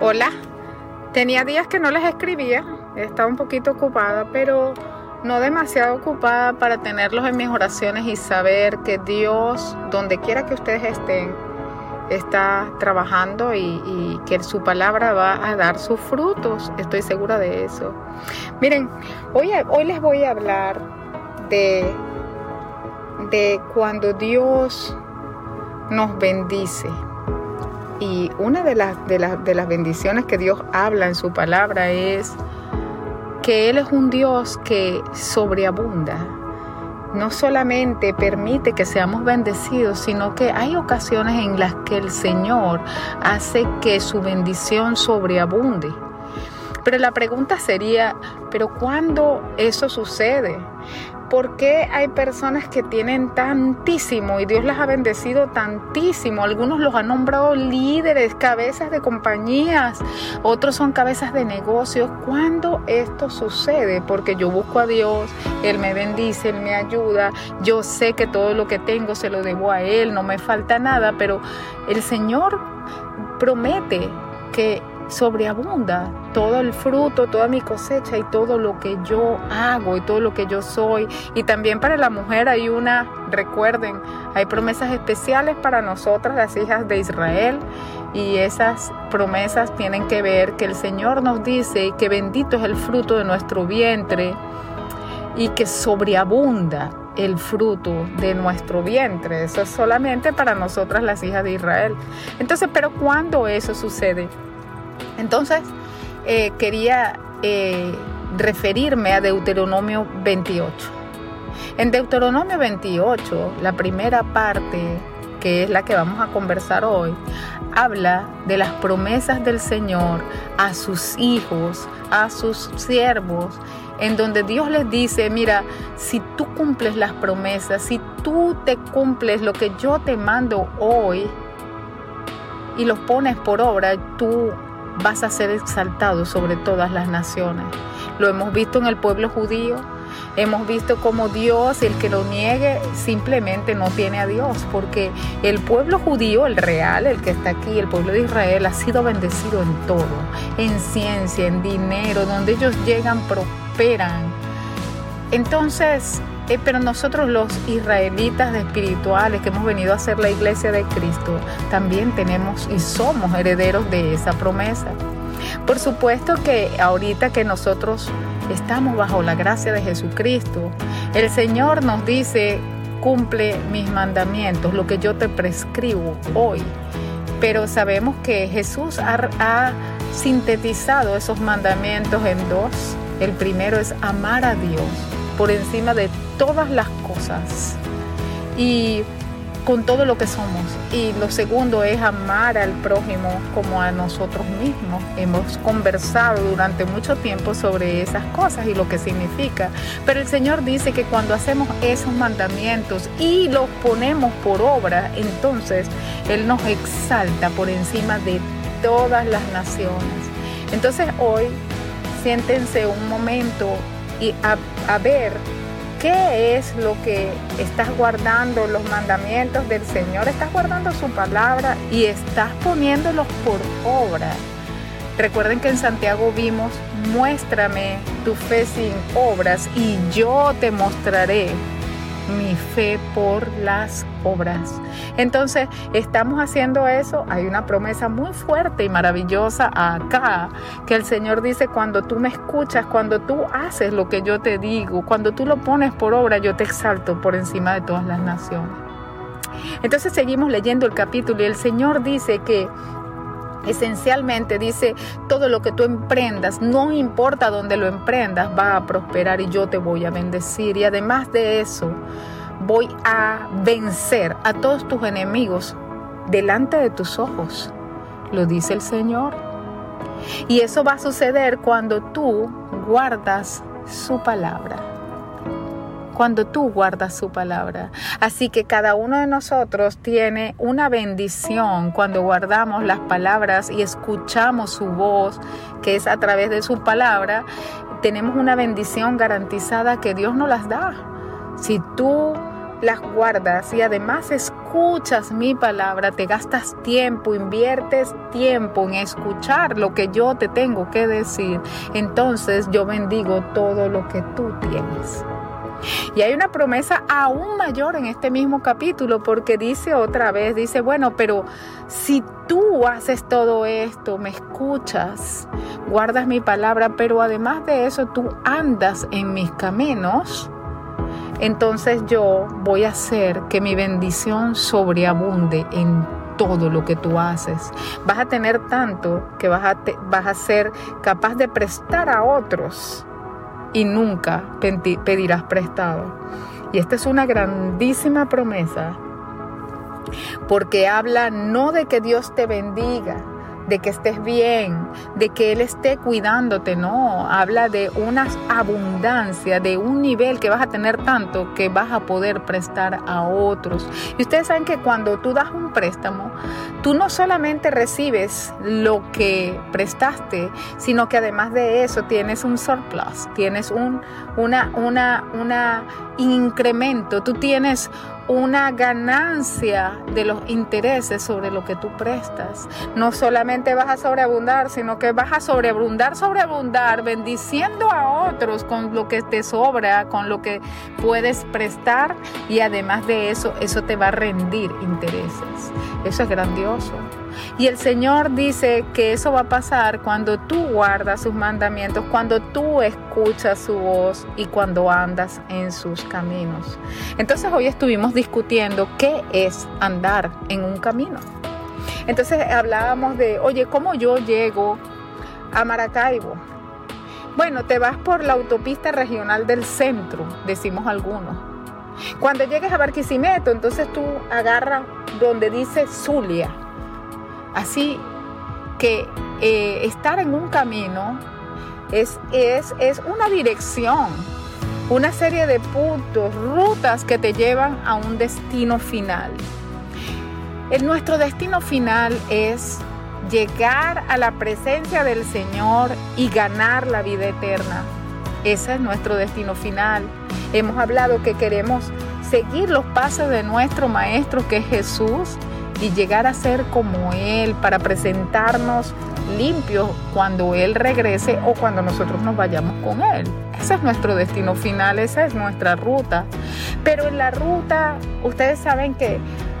Hola, tenía días que no les escribía, estaba un poquito ocupada, pero no demasiado ocupada para tenerlos en mis oraciones y saber que Dios, donde quiera que ustedes estén, está trabajando y, que su palabra va a dar sus frutos. Estoy segura de eso. Miren, hoy, hoy les voy a hablar de, de cuando Dios nos bendice. Y una de las, de, de las bendiciones que Dios habla en su palabra es que Él es un Dios que sobreabunda. No solamente permite que seamos bendecidos, sino que hay ocasiones en las que el Señor hace que su bendición sobreabunde. Pero la pregunta sería, ¿pero cuándo eso sucede? ¿Por qué hay personas que tienen tantísimo y Dios las ha bendecido tantísimo? Algunos los han nombrado líderes, cabezas de compañías, otros son cabezas de negocios. ¿Cuándo esto sucede? Porque yo busco a Dios, Él me bendice, Él me ayuda, yo sé que todo lo que tengo se lo debo a Él, no me falta nada, pero el Señor promete que sobreabunda todo el fruto, toda mi cosecha y todo lo que yo hago y todo lo que yo soy. Y también para la mujer hay una, recuerden, hay promesas especiales para nosotras, las hijas de Israel. Y esas promesas tienen que ver que el Señor nos dice que bendito es el fruto de nuestro vientre y que sobreabunda el fruto de nuestro vientre. Eso es solamente para nosotras las hijas de Israel. Entonces, pero ¿cuándo eso sucede? Entonces, eh, quería eh, referirme a Deuteronomio 28. En Deuteronomio 28, la primera parte, que es la que vamos a conversar hoy, habla de las promesas del Señor a sus hijos, a sus siervos, en donde Dios les dice, mira, si tú cumples las promesas, si tú te cumples lo que yo te mando hoy y los pones por obra, tú vas a ser exaltado sobre todas las naciones. Lo hemos visto en el pueblo judío, hemos visto como Dios, el que lo niegue, simplemente no tiene a Dios, porque el pueblo judío, el real, el que está aquí, el pueblo de Israel, ha sido bendecido en todo, en ciencia, en dinero, donde ellos llegan, prosperan. Entonces, eh, pero nosotros los israelitas espirituales que hemos venido a ser la iglesia de Cristo, también tenemos y somos herederos de esa promesa. Por supuesto que ahorita que nosotros estamos bajo la gracia de Jesucristo, el Señor nos dice, cumple mis mandamientos, lo que yo te prescribo hoy. Pero sabemos que Jesús ha, ha sintetizado esos mandamientos en dos. El primero es amar a Dios por encima de todas las cosas y con todo lo que somos. Y lo segundo es amar al prójimo como a nosotros mismos. Hemos conversado durante mucho tiempo sobre esas cosas y lo que significa. Pero el Señor dice que cuando hacemos esos mandamientos y los ponemos por obra, entonces Él nos exalta por encima de todas las naciones. Entonces hoy siéntense un momento y a, ver qué es lo que estás guardando, los mandamientos del Señor, estás guardando su palabra y estás poniéndolos por obra. Recuerden que en Santiago vimos, muéstrame tu fe sin obras y yo te mostraré mi fe por las obras. Entonces, estamos haciendo eso. Hay una promesa muy fuerte y maravillosa acá, que el Señor dice, cuando tú me escuchas, cuando tú haces lo que yo te digo, cuando tú lo pones por obra, yo te exalto por encima de todas las naciones. Entonces seguimos leyendo el capítulo y el Señor dice que Esencialmente dice, todo lo que tú emprendas, no importa dónde lo emprendas, va a prosperar y yo te voy a bendecir. Y además de eso, voy a vencer a todos tus enemigos delante de tus ojos, lo dice el Señor. Y eso va a suceder cuando tú guardas su palabra cuando tú guardas su palabra. Así que cada uno de nosotros tiene una bendición cuando guardamos las palabras y escuchamos su voz, que es a través de su palabra. Tenemos una bendición garantizada que Dios nos las da. Si tú las guardas y además escuchas, mi palabra, te gastas tiempo, inviertes tiempo en escuchar lo que yo te tengo que decir, entonces yo bendigo todo lo que tú tienes. Y hay una promesa aún mayor en este mismo capítulo porque dice otra vez, dice, bueno, pero si tú haces todo esto, me escuchas, guardas mi palabra, pero además de eso tú andas en mis caminos, entonces yo voy a hacer que mi bendición sobreabunde en todo lo que tú haces. Vas a tener tanto que vas a, vas a ser capaz de prestar a otros y nunca pedirás prestado. Y esta es una grandísima promesa porque habla no de que Dios te bendiga, de que estés bien, de que Él esté cuidándote, no, habla de una abundancia, de un nivel que vas a tener tanto que vas a poder prestar a otros. Y ustedes saben que cuando tú das un préstamo, tú no solamente recibes lo que prestaste, sino que además de eso tienes un surplus, tienes un una, una, una incremento, tú tienes una ganancia de los intereses sobre lo que tú prestas. No solamente vas a sobreabundar, sino que vas a sobreabundar, sobreabundar, bendiciendo a otros con lo que te sobra, con lo que puedes prestar y además de eso, eso te va a rendir intereses. Eso es grandioso. Y el Señor dice que eso va a pasar cuando tú guardas sus mandamientos, cuando tú escuchas su voz y cuando andas en sus caminos. Entonces hoy estuvimos discutiendo qué es andar en un camino. Entonces hablábamos de, oye, ¿cómo yo llego a Maracaibo? Bueno, te vas por la autopista regional del centro, decimos algunos. Cuando llegues a Barquisimeto, entonces tú agarras donde dice Zulia Así que eh, estar en un camino es, es, es una dirección, una serie de puntos, rutas que te llevan a un destino final. El, nuestro destino final es llegar a la presencia del Señor y ganar la vida eterna. Ese es nuestro destino final. Hemos hablado que queremos seguir los pasos de nuestro Maestro que es Jesús y llegar a ser como Él para presentarnos limpios cuando Él regrese o cuando nosotros nos vayamos con Él. Ese es nuestro destino final, esa es nuestra ruta. Pero en la ruta, ustedes saben que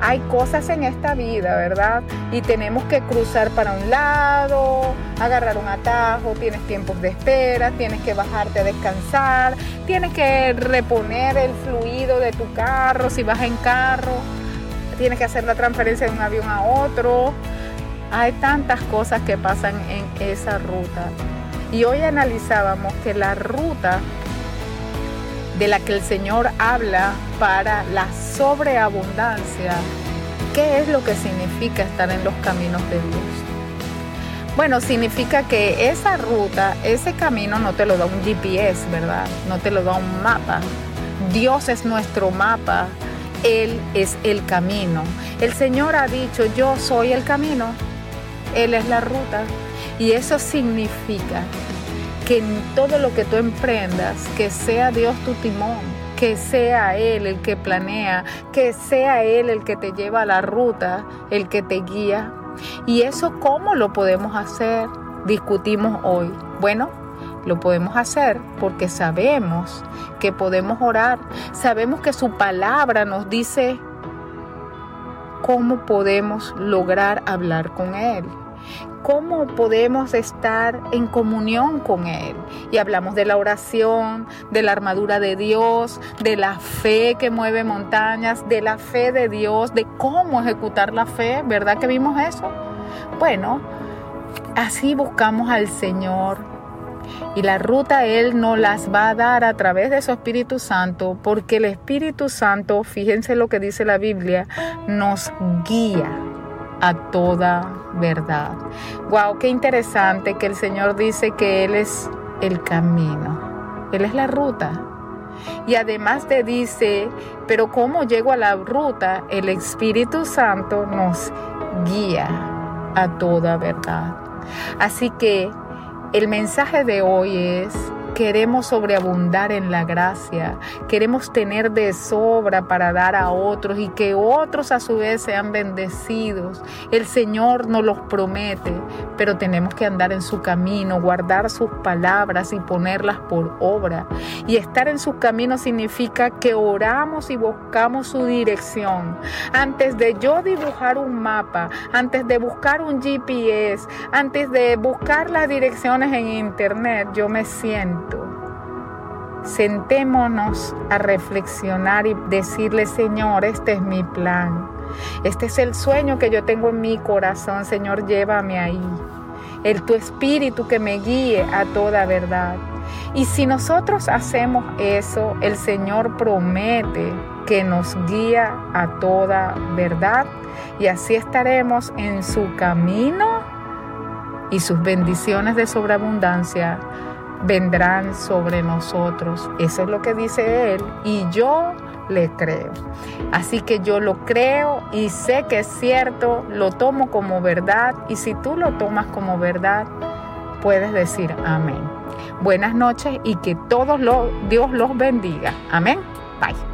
hay cosas en esta vida, ¿verdad? Y tenemos que cruzar para un lado, agarrar un atajo, tienes tiempos de espera, tienes que bajarte a descansar, tienes que reponer el fluido de tu carro si vas en carro tienes que hacer la transferencia de un avión a otro. Hay tantas cosas que pasan en esa ruta. Y hoy analizábamos que la ruta de la que el Señor habla para la sobreabundancia, ¿qué es lo que significa estar en los caminos de Dios? Bueno, significa que esa ruta, ese camino no te lo da un GPS, ¿verdad? No te lo da un mapa. Dios es nuestro mapa él es el camino. El Señor ha dicho, yo soy el camino, Él es la ruta. Y eso significa que en todo lo que tú emprendas, que sea Dios tu timón, que sea Él el que planea, que sea Él el que te lleva a la ruta, el que te guía. ¿Y eso cómo lo podemos hacer? Discutimos hoy. Bueno, lo podemos hacer porque sabemos que podemos orar, sabemos que su palabra nos dice cómo podemos lograr hablar con Él, cómo podemos estar en comunión con Él. Y hablamos de la oración, de la armadura de Dios, de la fe que mueve montañas, de la fe de Dios, de cómo ejecutar la fe, ¿verdad que vimos eso? Bueno, así buscamos al Señor y la ruta Él nos las va a dar a través de su Espíritu Santo, porque el Espíritu Santo, fíjense lo que dice la Biblia, nos guía a toda verdad. Wow, qué interesante que el Señor dice que Él es el camino, Él es la ruta. Y además te dice, pero ¿cómo llego a la ruta? El Espíritu Santo nos guía a toda verdad. Así que el mensaje de hoy es Queremos sobreabundar en la gracia. Queremos tener de sobra para dar a otros y que otros a su vez sean bendecidos. El Señor nos los promete, pero tenemos que andar en su camino, guardar sus palabras y ponerlas por obra. Y estar en su camino significa que oramos y buscamos su dirección. Antes de yo dibujar un mapa, antes de buscar un GPS, antes de buscar las direcciones en internet, yo me siento. Sentémonos a reflexionar y decirle, Señor, este es mi plan. Este es el sueño que yo tengo en mi corazón. Señor, llévame ahí. El tu espíritu que me guíe a toda verdad. Y si nosotros hacemos eso, el Señor promete que nos guía a toda verdad y así estaremos en su camino y sus bendiciones de sobreabundancia vendrán sobre nosotros. Eso es lo que dice Él y yo le creo. Así que yo lo creo y sé que es cierto, lo tomo como verdad y si tú lo tomas como verdad, puedes decir amén. Buenas noches y que todos los, Dios los bendiga. Amén. Bye.